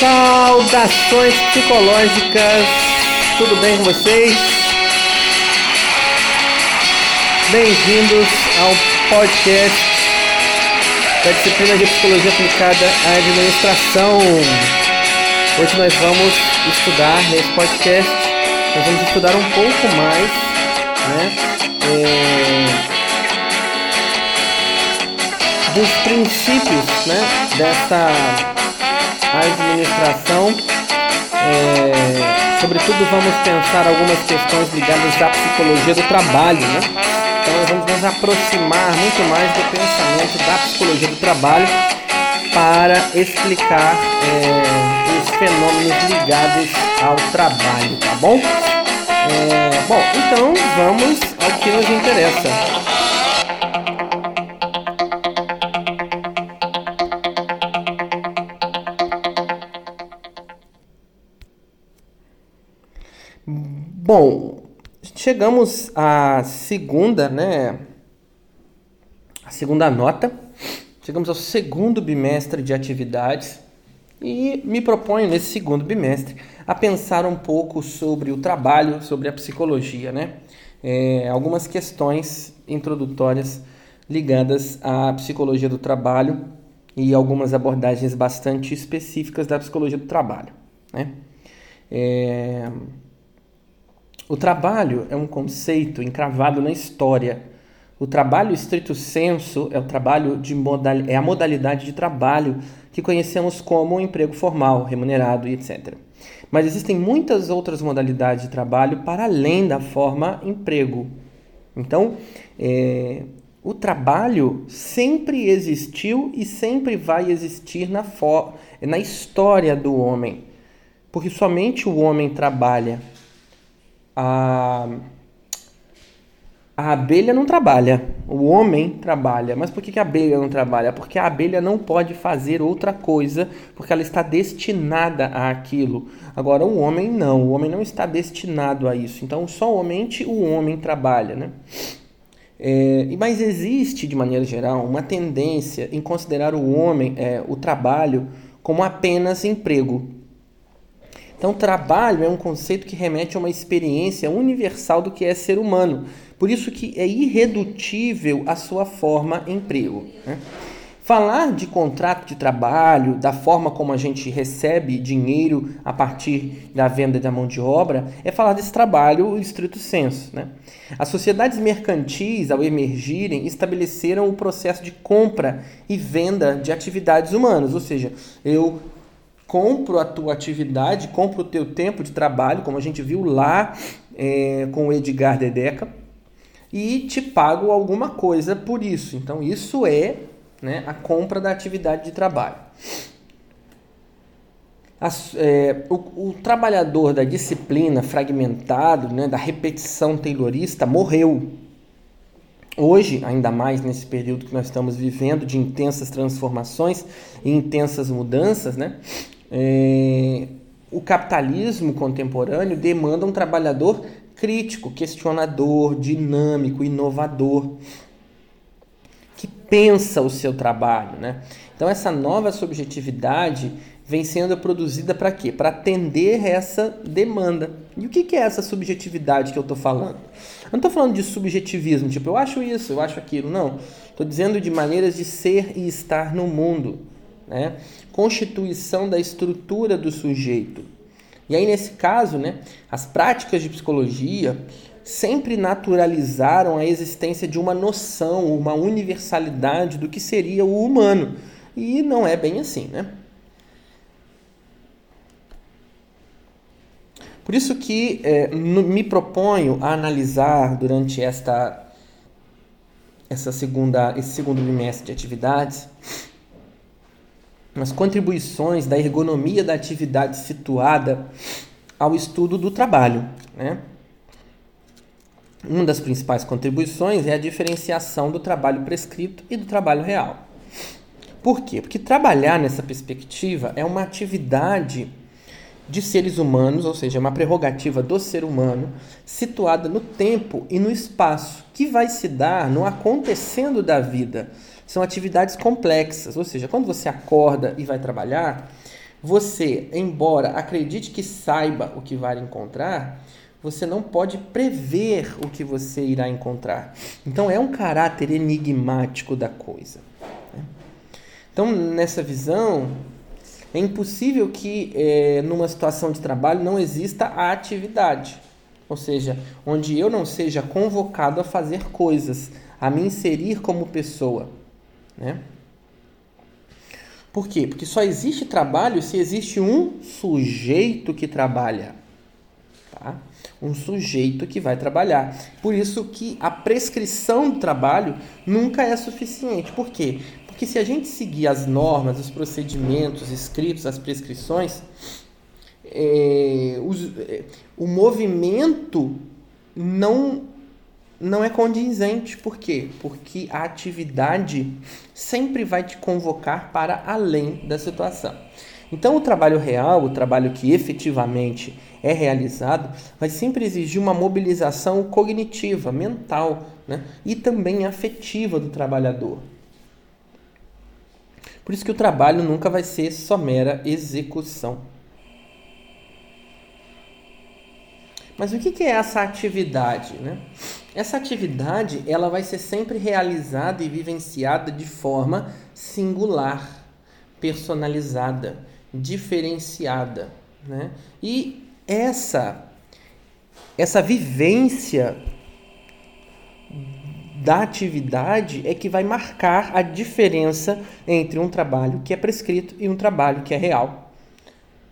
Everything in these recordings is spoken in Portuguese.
Saudações psicológicas, tudo bem com vocês? Bem-vindos ao podcast da disciplina de Psicologia Aplicada à Administração. Hoje nós vamos estudar nesse podcast, nós vamos estudar um pouco mais, né? É, dos princípios né, dessa administração. É, sobretudo vamos pensar algumas questões ligadas à psicologia do trabalho, né? Então nós vamos nos aproximar muito mais do pensamento da psicologia do trabalho para explicar é, os fenômenos ligados ao trabalho, tá bom? É, bom, então vamos ao que nos interessa. Bom, chegamos à segunda, né? A segunda nota. Chegamos ao segundo bimestre de atividades e me proponho nesse segundo bimestre a pensar um pouco sobre o trabalho, sobre a psicologia, né? É, algumas questões introdutórias ligadas à psicologia do trabalho e algumas abordagens bastante específicas da psicologia do trabalho, né? É, o trabalho é um conceito encravado na história. O trabalho estrito senso é o trabalho de modal... é a modalidade de trabalho que conhecemos como emprego formal, remunerado e etc. Mas existem muitas outras modalidades de trabalho para além da forma emprego. Então, é... o trabalho sempre existiu e sempre vai existir na, na história do homem, porque somente o homem trabalha a, a abelha não trabalha, o homem trabalha. Mas por que, que a abelha não trabalha? Porque a abelha não pode fazer outra coisa, porque ela está destinada àquilo. Agora, o homem não, o homem não está destinado a isso. Então, somente o homem trabalha, né? É, mas existe, de maneira geral, uma tendência em considerar o homem, é, o trabalho, como apenas emprego. Então, trabalho é um conceito que remete a uma experiência universal do que é ser humano. Por isso que é irredutível a sua forma emprego. Né? Falar de contrato de trabalho, da forma como a gente recebe dinheiro a partir da venda da mão de obra, é falar desse trabalho estrito senso. Né? As sociedades mercantis, ao emergirem, estabeleceram o processo de compra e venda de atividades humanas, ou seja, eu compro a tua atividade, compro o teu tempo de trabalho, como a gente viu lá é, com o Edgar Dedeca, e te pago alguma coisa por isso. Então, isso é né, a compra da atividade de trabalho. As, é, o, o, trabalhador da disciplina fragmentado, né, da repetição taylorista, morreu. Hoje, ainda mais nesse período que nós estamos vivendo de intensas transformações e intensas mudanças, né, é, o capitalismo contemporâneo demanda um trabalhador crítico, questionador, dinâmico, inovador, que pensa o seu trabalho. Né? Então, essa nova subjetividade vem sendo produzida para quê? Para atender essa demanda. E o que é essa subjetividade que eu estou falando? Eu não estou falando de subjetivismo, tipo, eu acho isso, eu acho aquilo. Não. Estou dizendo de maneiras de ser e estar no mundo né? constituição da estrutura do sujeito. E aí, nesse caso, né, as práticas de psicologia sempre naturalizaram a existência de uma noção, uma universalidade do que seria o humano. E não é bem assim, né? Por isso que é, me proponho a analisar durante esta essa segunda esse segundo bimestre de atividades as contribuições da ergonomia da atividade situada ao estudo do trabalho. Né? Uma das principais contribuições é a diferenciação do trabalho prescrito e do trabalho real. Por quê? Porque trabalhar nessa perspectiva é uma atividade de seres humanos, ou seja, uma prerrogativa do ser humano, situada no tempo e no espaço, que vai se dar no acontecendo da vida são atividades complexas, ou seja, quando você acorda e vai trabalhar, você, embora acredite que saiba o que vai encontrar, você não pode prever o que você irá encontrar. Então é um caráter enigmático da coisa. Né? Então, nessa visão, é impossível que é, numa situação de trabalho não exista a atividade. Ou seja, onde eu não seja convocado a fazer coisas, a me inserir como pessoa. Né? Por quê? Porque só existe trabalho se existe um sujeito que trabalha. Tá? Um sujeito que vai trabalhar. Por isso que a prescrição do trabalho nunca é suficiente. Por quê? Porque se a gente seguir as normas, os procedimentos escritos, as prescrições, é, os, é, o movimento não não é condizente. Por quê? Porque a atividade sempre vai te convocar para além da situação. Então, o trabalho real, o trabalho que efetivamente é realizado, vai sempre exigir uma mobilização cognitiva, mental né? e também afetiva do trabalhador. Por isso que o trabalho nunca vai ser só mera execução. Mas o que é essa atividade? Né? Essa atividade ela vai ser sempre realizada e vivenciada de forma singular, personalizada, diferenciada. Né? E essa, essa vivência da atividade é que vai marcar a diferença entre um trabalho que é prescrito e um trabalho que é real.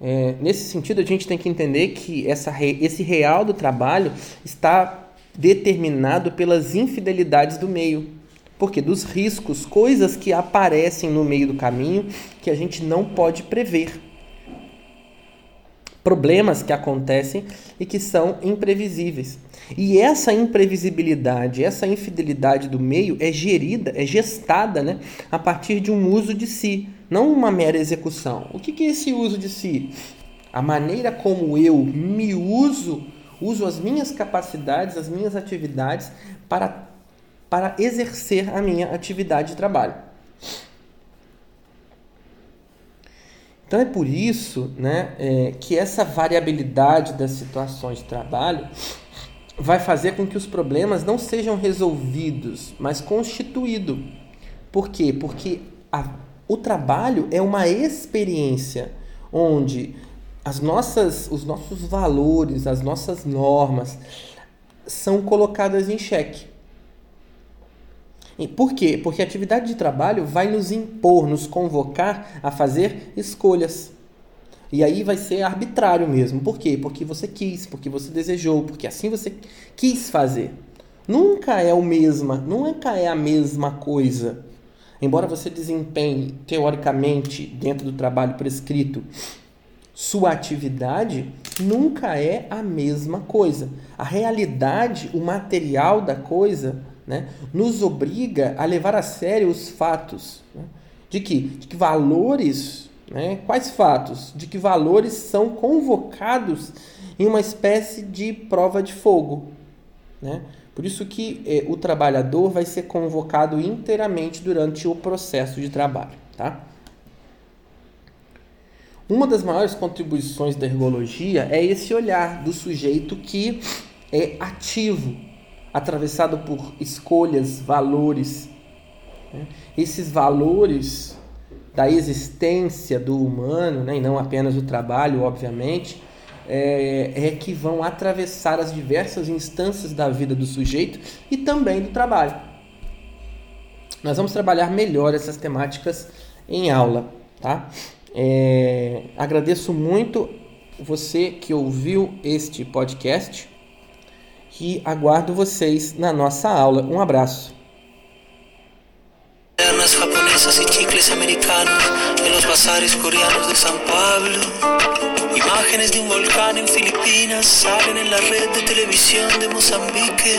É, nesse sentido, a gente tem que entender que essa, esse real do trabalho está determinado pelas infidelidades do meio. Porque dos riscos, coisas que aparecem no meio do caminho que a gente não pode prever. Problemas que acontecem e que são imprevisíveis. E essa imprevisibilidade, essa infidelidade do meio é gerida, é gestada né, a partir de um uso de si, não uma mera execução. O que é esse uso de si? A maneira como eu me uso uso as minhas capacidades, as minhas atividades para, para exercer a minha atividade de trabalho. Então é por isso né, é, que essa variabilidade das situações de trabalho vai fazer com que os problemas não sejam resolvidos, mas constituídos. Por quê? Porque a, o trabalho é uma experiência onde as nossas, os nossos valores, as nossas normas são colocadas em xeque. E por quê? Porque a atividade de trabalho vai nos impor, nos convocar a fazer escolhas. E aí vai ser arbitrário mesmo. Por quê? Porque você quis, porque você desejou, porque assim você quis fazer. Nunca é o mesma, nunca é a mesma coisa. Embora você desempenhe teoricamente dentro do trabalho prescrito sua atividade nunca é a mesma coisa. A realidade, o material da coisa, né, nos obriga a levar a sério os fatos. Né? De, que, de que valores, né, quais fatos? De que valores são convocados em uma espécie de prova de fogo. Né? Por isso que eh, o trabalhador vai ser convocado inteiramente durante o processo de trabalho. Tá? Uma das maiores contribuições da ergologia é esse olhar do sujeito que é ativo, atravessado por escolhas, valores. Né? Esses valores da existência do humano, né, e não apenas o trabalho, obviamente, é, é, que vão atravessar as diversas instâncias da vida do sujeito e também do trabalho. Nós vamos trabalhar melhor essas temáticas em aula, tá? É, agradeço muito você que ouviu este podcast e aguardo vocês na nossa aula. Um abraço. japonesas y chicles americanos en los bazares coreanos de San Pablo. Imágenes de un volcán en Filipinas salen en la red de televisión de Mozambique.